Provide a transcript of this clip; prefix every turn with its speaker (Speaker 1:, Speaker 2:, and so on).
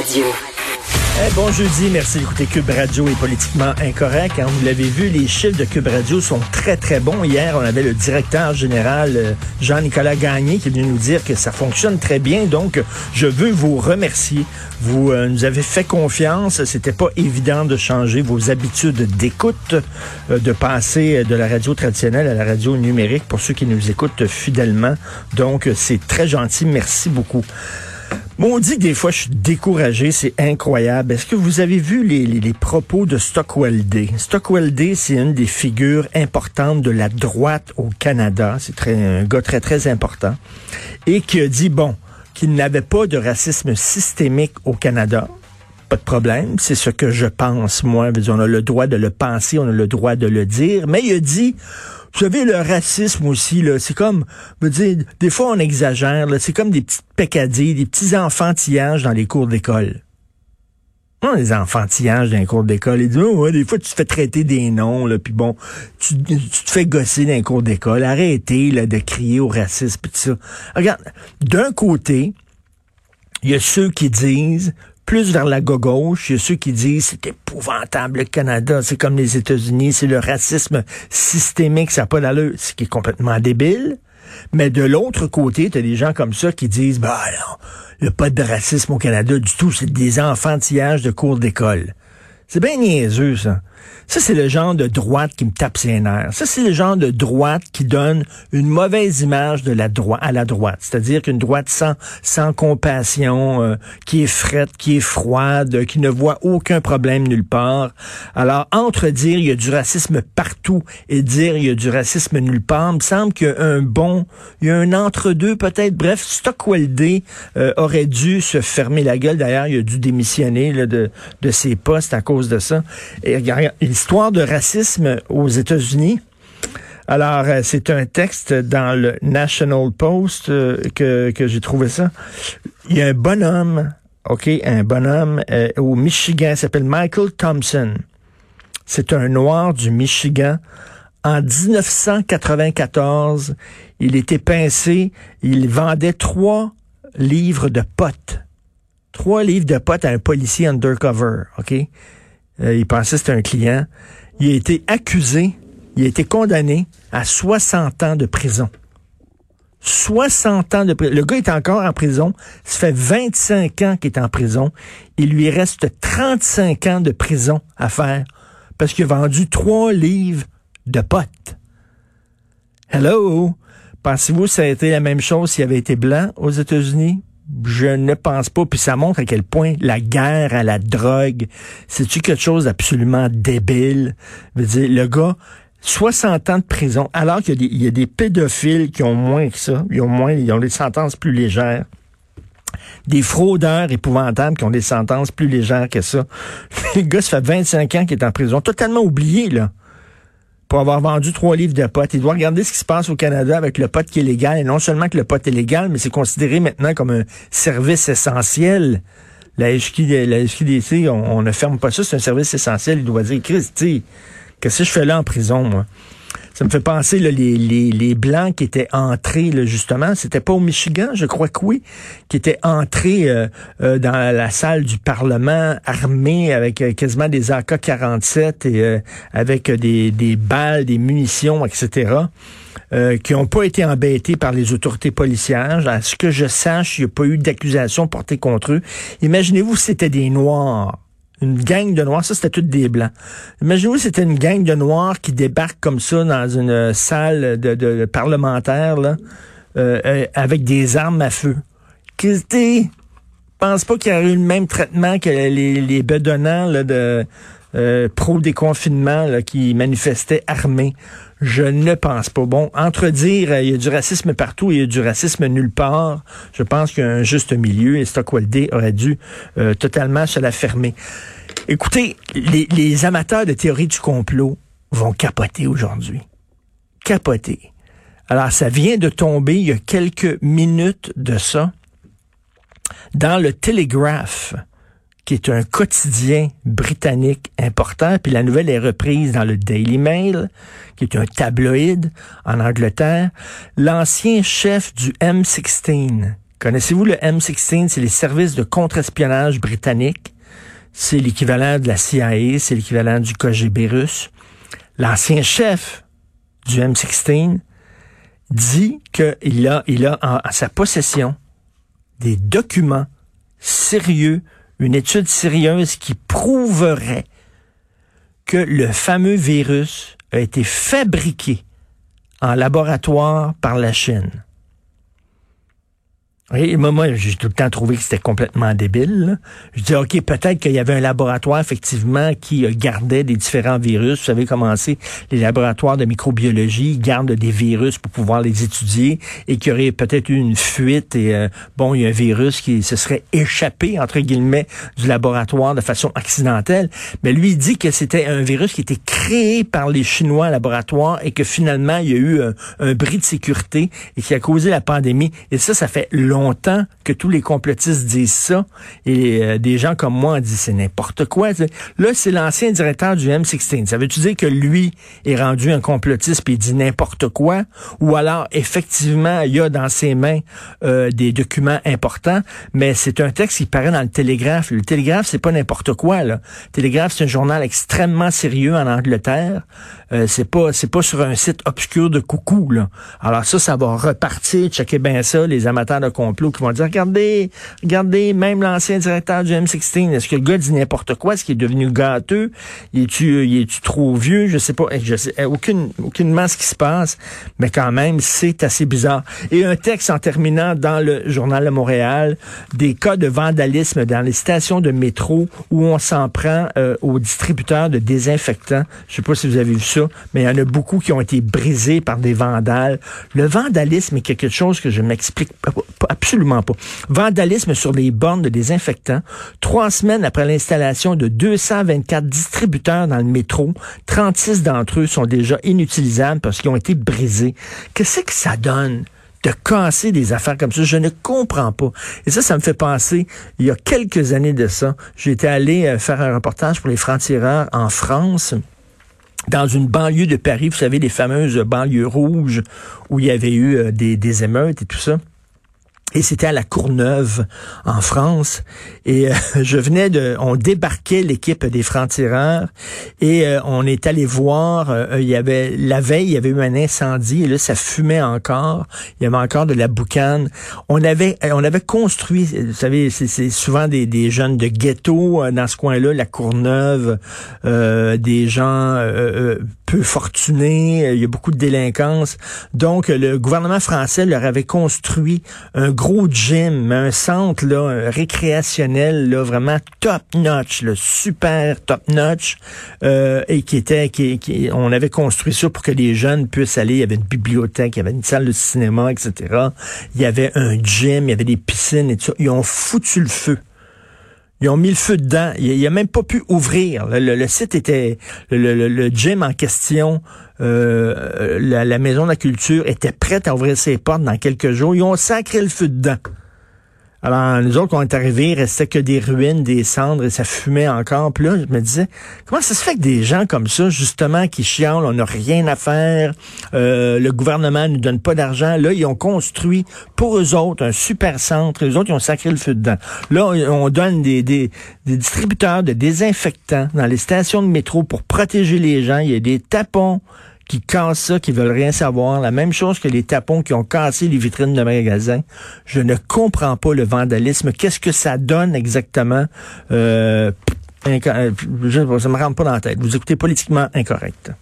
Speaker 1: Radio.
Speaker 2: Eh, bon jeudi, merci d'écouter Cube Radio est politiquement incorrect. Hein, vous l'avez vu, les chiffres de Cube Radio sont très, très bons. Hier, on avait le directeur général euh, Jean-Nicolas Gagné qui est venu nous dire que ça fonctionne très bien. Donc, je veux vous remercier. Vous euh, nous avez fait confiance. C'était pas évident de changer vos habitudes d'écoute, euh, de passer de la radio traditionnelle à la radio numérique pour ceux qui nous écoutent fidèlement. Donc, c'est très gentil. Merci beaucoup. Bon, on dit que des fois, je suis découragé, c'est incroyable. Est-ce que vous avez vu les, propos de Stockwell Day? Stockwell Day, c'est une des figures importantes de la droite au Canada. C'est un gars très, très important. Et qui a dit, bon, qu'il n'avait pas de racisme systémique au Canada. Pas de problème, c'est ce que je pense, moi. On a le droit de le penser, on a le droit de le dire. Mais il a dit, vous savez, le racisme aussi, là, c'est comme, veux dire, des fois on exagère, là, c'est comme des petites peccadilles, des petits enfantillages dans les cours d'école. Non, les enfantillages dans les cours d'école. Ils disent, oh, ouais, des fois, tu te fais traiter des noms, là, puis bon, tu, te fais gosser les cours d'école. Arrêtez, là, de crier au racisme, pis tout ça. Regarde, d'un côté, il y a ceux qui disent, plus vers la gauche. Il y a ceux qui disent c'est épouvantable le Canada, c'est comme les États-Unis, c'est le racisme systémique, ça n'a pas d'allure, ce qui est complètement débile. Mais de l'autre côté, tu as des gens comme ça qui disent bah non, il n'y a pas de racisme au Canada du tout, c'est des enfantillages de cours d'école. C'est bien niaiseux, ça. Ça, c'est le genre de droite qui me tape ses nerfs. Ça, c'est le genre de droite qui donne une mauvaise image de la droite à la droite. C'est-à-dire qu'une droite sans, sans compassion, euh, qui est frette, qui est froide, qui ne voit aucun problème nulle part. Alors, entre dire il y a du racisme partout et dire il y a du racisme nulle part, il me semble qu'il y a un bon, il y a un entre-deux peut-être. Bref, Stockwell Day euh, aurait dû se fermer la gueule. D'ailleurs, il a dû démissionner de, de ses postes à cause de ça. Histoire de racisme aux États-Unis. Alors, euh, c'est un texte dans le National Post euh, que, j'ai trouvé ça. Il y a un bonhomme, OK, un bonhomme euh, au Michigan, s'appelle Michael Thompson. C'est un noir du Michigan. En 1994, il était pincé, il vendait trois livres de potes. Trois livres de potes à un policier undercover, OK? Euh, il pensait que c'était un client. Il a été accusé, il a été condamné à 60 ans de prison. 60 ans de prison. Le gars est encore en prison. Ça fait 25 ans qu'il est en prison. Il lui reste 35 ans de prison à faire parce qu'il a vendu trois livres de potes. Hello? Pensez-vous que ça a été la même chose s'il avait été blanc aux États-Unis? Je ne pense pas. Puis ça montre à quel point la guerre à la drogue, c'est-tu quelque chose d'absolument débile? Je veux dire, le gars, 60 ans de prison, alors qu'il y, a des pédophiles qui ont moins que ça. Ils ont moins, ils ont des sentences plus légères. Des fraudeurs épouvantables qui ont des sentences plus légères que ça. Le gars, ça fait 25 ans qu'il est en prison. Totalement oublié, là pour avoir vendu trois livres de potes. Il doit regarder ce qui se passe au Canada avec le pot qui est légal. Et non seulement que le pot est légal, mais c'est considéré maintenant comme un service essentiel. La, HQDC, on, on ne ferme pas ça, c'est un service essentiel. Il doit dire, Christy, qu'est-ce que je fais là en prison, moi? Ça me fait penser les, les, les, Blancs qui étaient entrés, là, justement, c'était pas au Michigan, je crois que oui, qui étaient entrés euh, euh, dans la salle du Parlement armés avec euh, quasiment des AK-47 et avec des, des balles, des munitions, etc. qui n'ont pas été embêtés par les autorités policières. À ce que je sache, il n'y a pas eu d'accusation portée contre eux. Imaginez-vous c'était des Noirs une gang de noirs, ça c'était toutes des blancs. Imaginez-vous c'était une gang de noirs qui débarque comme ça dans une salle de, parlementaire là, euh, euh, avec des armes à feu. Je pense pas qu'il y aurait eu le même traitement que les, les bedonnants là, de euh, pro-déconfinement qui manifestaient armés. Je ne pense pas. Bon, entre dire euh, il y a du racisme partout et il y a du racisme nulle part, je pense qu'il y a un juste milieu et Stockwell aurait dû euh, totalement se la fermer. Écoutez, les, les amateurs de théorie du complot vont capoter aujourd'hui. Capoter. Alors, ça vient de tomber il y a quelques minutes de ça dans le Telegraph qui est un quotidien britannique important, puis la nouvelle est reprise dans le Daily Mail, qui est un tabloïd en Angleterre. L'ancien chef du M16, Connaissez-vous le M16? C'est les services de contre-espionnage britanniques. C'est l'équivalent de la CIA, c'est l'équivalent du KGB russe. L'ancien chef du M16 dit qu'il a, il a en, sa possession des documents sérieux, une étude sérieuse qui prouverait que le fameux virus a été fabriqué en laboratoire par la Chine. Oui, moi, moi j'ai tout le temps trouvé que c'était complètement débile. Je dis, OK, peut-être qu'il y avait un laboratoire, effectivement, qui euh, gardait des différents virus. Vous savez comment c'est, les laboratoires de microbiologie gardent des virus pour pouvoir les étudier et qu'il y aurait peut-être eu une fuite et, euh, bon, il y a un virus qui se serait échappé, entre guillemets, du laboratoire de façon accidentelle. Mais lui, il dit que c'était un virus qui était créé par les Chinois en laboratoire et que finalement, il y a eu un, un bris de sécurité et qui a causé la pandémie. Et ça, ça fait longtemps longtemps que tous les complotistes disent ça et euh, des gens comme moi ont dit c'est n'importe quoi. Là, c'est l'ancien directeur du M16. Ça veut-tu dire que lui est rendu un complotiste puis il dit n'importe quoi? Ou alors, effectivement, il y a dans ses mains euh, des documents importants, mais c'est un texte qui paraît dans le Télégraphe. Le Télégraphe, c'est pas n'importe quoi. Là. Le Télégraphe, c'est un journal extrêmement sérieux en Angleterre. Euh, c'est pas c'est pas sur un site obscur de coucou. Là. Alors ça, ça va repartir. Checkez bien ça, les amateurs de qui vont dire, regardez, regardez, même l'ancien directeur du M16, est-ce que le gars dit n'importe quoi? Est-ce qu'il est devenu gâteux? Il est-tu, il est-tu trop vieux? Je sais pas. Je sais, aucune, aucunement ce qui se passe. Mais quand même, c'est assez bizarre. Et un texte en terminant dans le journal de Montréal, des cas de vandalisme dans les stations de métro où on s'en prend euh, aux distributeurs de désinfectants. Je sais pas si vous avez vu ça, mais il y en a beaucoup qui ont été brisés par des vandales. Le vandalisme est quelque chose que je m'explique pas, absolument pas. Vandalisme sur les bornes de désinfectants. Trois semaines après l'installation de 224 distributeurs dans le métro, 36 d'entre eux sont déjà inutilisables parce qu'ils ont été brisés. Qu'est-ce que ça donne? de casser des affaires comme ça? Je ne comprends pas. Et ça, ça me fait penser, il y a quelques années de ça, j'étais allé euh, faire un reportage pour les francs-tireurs en France dans une banlieue de Paris, vous savez, les fameuses banlieues rouges où il y avait eu euh, des, des émeutes et tout ça. Et c'était à la Courneuve, en France. Et euh, je venais de... On débarquait l'équipe des francs-tireurs et euh, on est allé voir... Euh, il y avait La veille, il y avait eu un incendie et là, ça fumait encore. Il y avait encore de la boucane. On avait on avait construit... Vous savez, c'est souvent des, des, jeunes de ghetto dans ce coin-là, la Courneuve, des gens peu fortunés. Il y a beaucoup de délinquance. Donc, le gouvernement français leur avait construit un gros gym, un centre là, récréationnel, là, vraiment top-notch, super top-notch, euh, et qui était, qui, qui, on avait construit ça pour que les jeunes puissent aller. Il y avait une bibliothèque, il y avait une salle de cinéma, etc. Il y avait un gym, il y avait des piscines et tout ça. Ils ont foutu le feu. Ils ont mis le feu dedans. Il, a même pas pu ouvrir. Le, site était, le, gym en question, euh, la, maison de la culture était prête à ouvrir ses portes dans quelques jours. Ils ont sacré le feu dedans. Alors, nous autres, quand on est arrivés, il restait que des ruines, des cendres, et ça fumait encore. Puis là, je me disais, comment ça se fait que des gens comme ça, justement, qui chialent, on n'a rien à faire, euh, le gouvernement ne nous donne pas d'argent, là, ils ont construit pour eux autres un super centre, eux autres, ils ont sacré le feu dedans. Là, on donne des, des, des distributeurs de désinfectants dans les stations de métro pour protéger les gens. Il y a des tapons qui cassent ça, qui veulent rien savoir. La même chose que les tapons qui ont cassé les vitrines de magasins. Je ne comprends pas le vandalisme. Qu'est-ce que ça donne exactement? Euh, ça me rentre pas dans la tête. Vous écoutez politiquement incorrect.